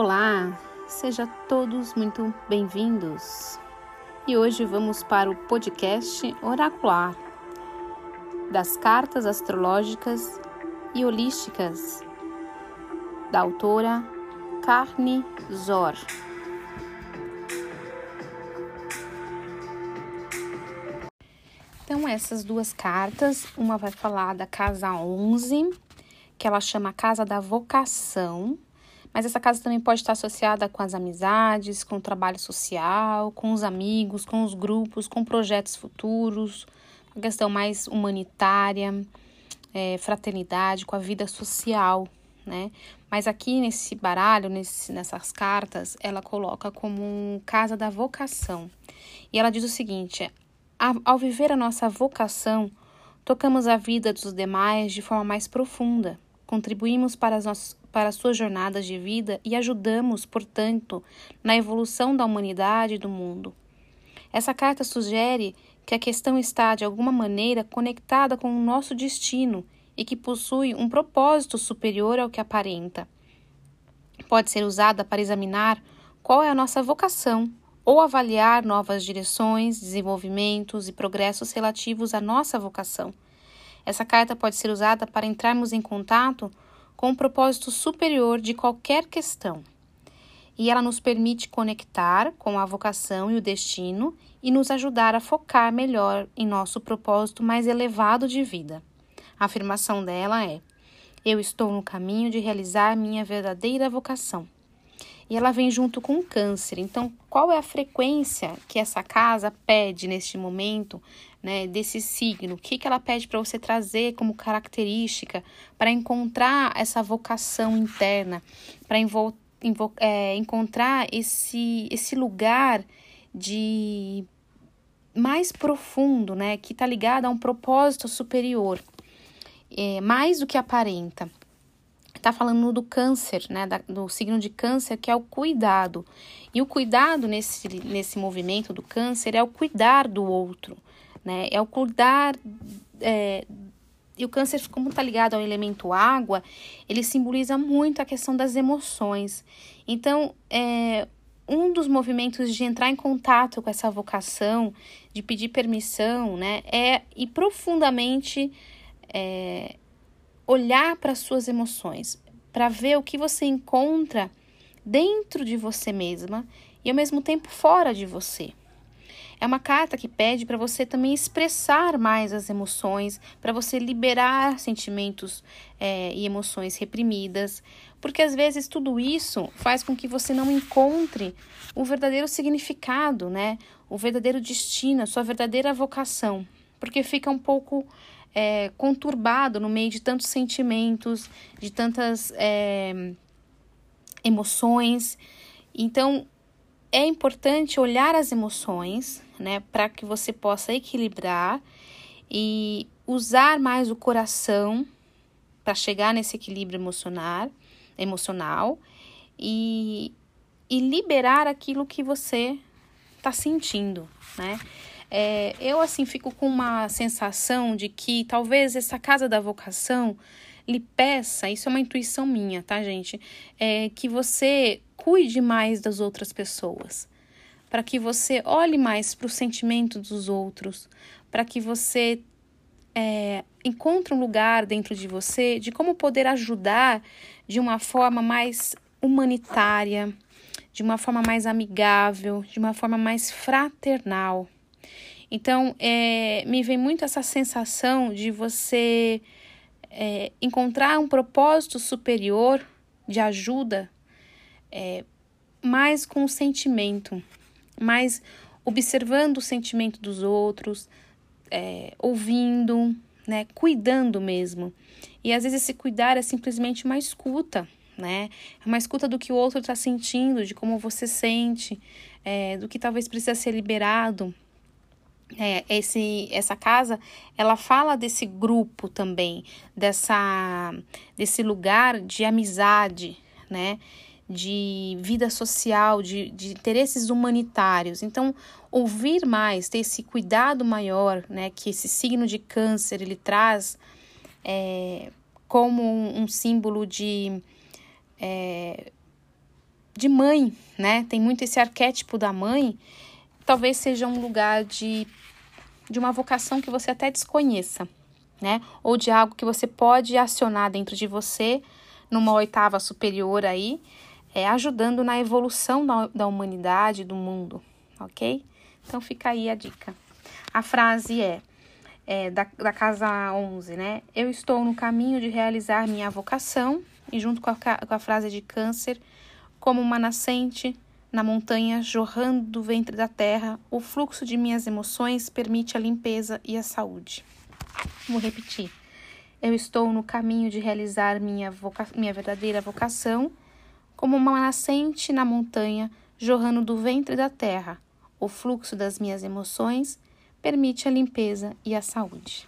Olá, sejam todos muito bem-vindos. E hoje vamos para o podcast oracular das cartas astrológicas e holísticas da autora Carne Zor. Então, essas duas cartas, uma vai falar da casa 11, que ela chama Casa da Vocação, mas essa casa também pode estar associada com as amizades, com o trabalho social, com os amigos, com os grupos, com projetos futuros, uma questão mais humanitária, é, fraternidade, com a vida social, né? Mas aqui nesse baralho, nesse, nessas cartas, ela coloca como casa da vocação. E ela diz o seguinte: ao viver a nossa vocação, tocamos a vida dos demais de forma mais profunda, contribuímos para as, nossas, para as suas jornadas de vida e ajudamos, portanto, na evolução da humanidade e do mundo. Essa carta sugere que a questão está, de alguma maneira, conectada com o nosso destino e que possui um propósito superior ao que aparenta. Pode ser usada para examinar qual é a nossa vocação ou avaliar novas direções, desenvolvimentos e progressos relativos à nossa vocação. Essa carta pode ser usada para entrarmos em contato com o propósito superior de qualquer questão. E ela nos permite conectar com a vocação e o destino e nos ajudar a focar melhor em nosso propósito mais elevado de vida. A afirmação dela é: Eu estou no caminho de realizar minha verdadeira vocação e ela vem junto com o câncer. Então, qual é a frequência que essa casa pede neste momento, né, desse signo? O que, que ela pede para você trazer como característica para encontrar essa vocação interna, para é, encontrar esse, esse lugar de mais profundo, né, que está ligado a um propósito superior, é, mais do que aparenta está falando do câncer, né, da, do signo de câncer, que é o cuidado. E o cuidado nesse, nesse movimento do câncer é o cuidar do outro, né, é o cuidar. É, e o câncer, como está ligado ao elemento água, ele simboliza muito a questão das emoções. Então, é, um dos movimentos de entrar em contato com essa vocação, de pedir permissão, né, é ir profundamente. É, olhar para as suas emoções, para ver o que você encontra dentro de você mesma e ao mesmo tempo fora de você. É uma carta que pede para você também expressar mais as emoções, para você liberar sentimentos é, e emoções reprimidas, porque às vezes tudo isso faz com que você não encontre o verdadeiro significado, né? O verdadeiro destino, a sua verdadeira vocação, porque fica um pouco é, conturbado no meio de tantos sentimentos, de tantas é, emoções. Então, é importante olhar as emoções, né, para que você possa equilibrar e usar mais o coração para chegar nesse equilíbrio emocional, emocional e, e liberar aquilo que você está sentindo, né? É, eu, assim, fico com uma sensação de que talvez essa casa da vocação lhe peça, isso é uma intuição minha, tá, gente? É, que você cuide mais das outras pessoas, para que você olhe mais para o sentimento dos outros, para que você é, encontre um lugar dentro de você de como poder ajudar de uma forma mais humanitária, de uma forma mais amigável, de uma forma mais fraternal. Então, é, me vem muito essa sensação de você é, encontrar um propósito superior de ajuda, é, mais com o sentimento, mais observando o sentimento dos outros, é, ouvindo, né, cuidando mesmo. E às vezes esse cuidar é simplesmente uma escuta, né? É uma escuta do que o outro está sentindo, de como você sente, é, do que talvez precisa ser liberado é, esse, essa casa, ela fala desse grupo também, dessa, desse lugar de amizade, né? De vida social, de, de interesses humanitários. Então, ouvir mais, ter esse cuidado maior, né? Que esse signo de câncer ele traz é, como um, um símbolo de, é, de mãe, né? Tem muito esse arquétipo da mãe. Talvez seja um lugar de, de uma vocação que você até desconheça, né? Ou de algo que você pode acionar dentro de você numa oitava superior aí, é, ajudando na evolução da, da humanidade, do mundo, ok? Então fica aí a dica. A frase é, é da, da casa 11, né? Eu estou no caminho de realizar minha vocação, e junto com a, com a frase de câncer, como uma nascente na montanha jorrando do ventre da terra, o fluxo de minhas emoções permite a limpeza e a saúde. Vou repetir. Eu estou no caminho de realizar minha, voca minha verdadeira vocação, como uma nascente na montanha jorrando do ventre da terra. O fluxo das minhas emoções permite a limpeza e a saúde.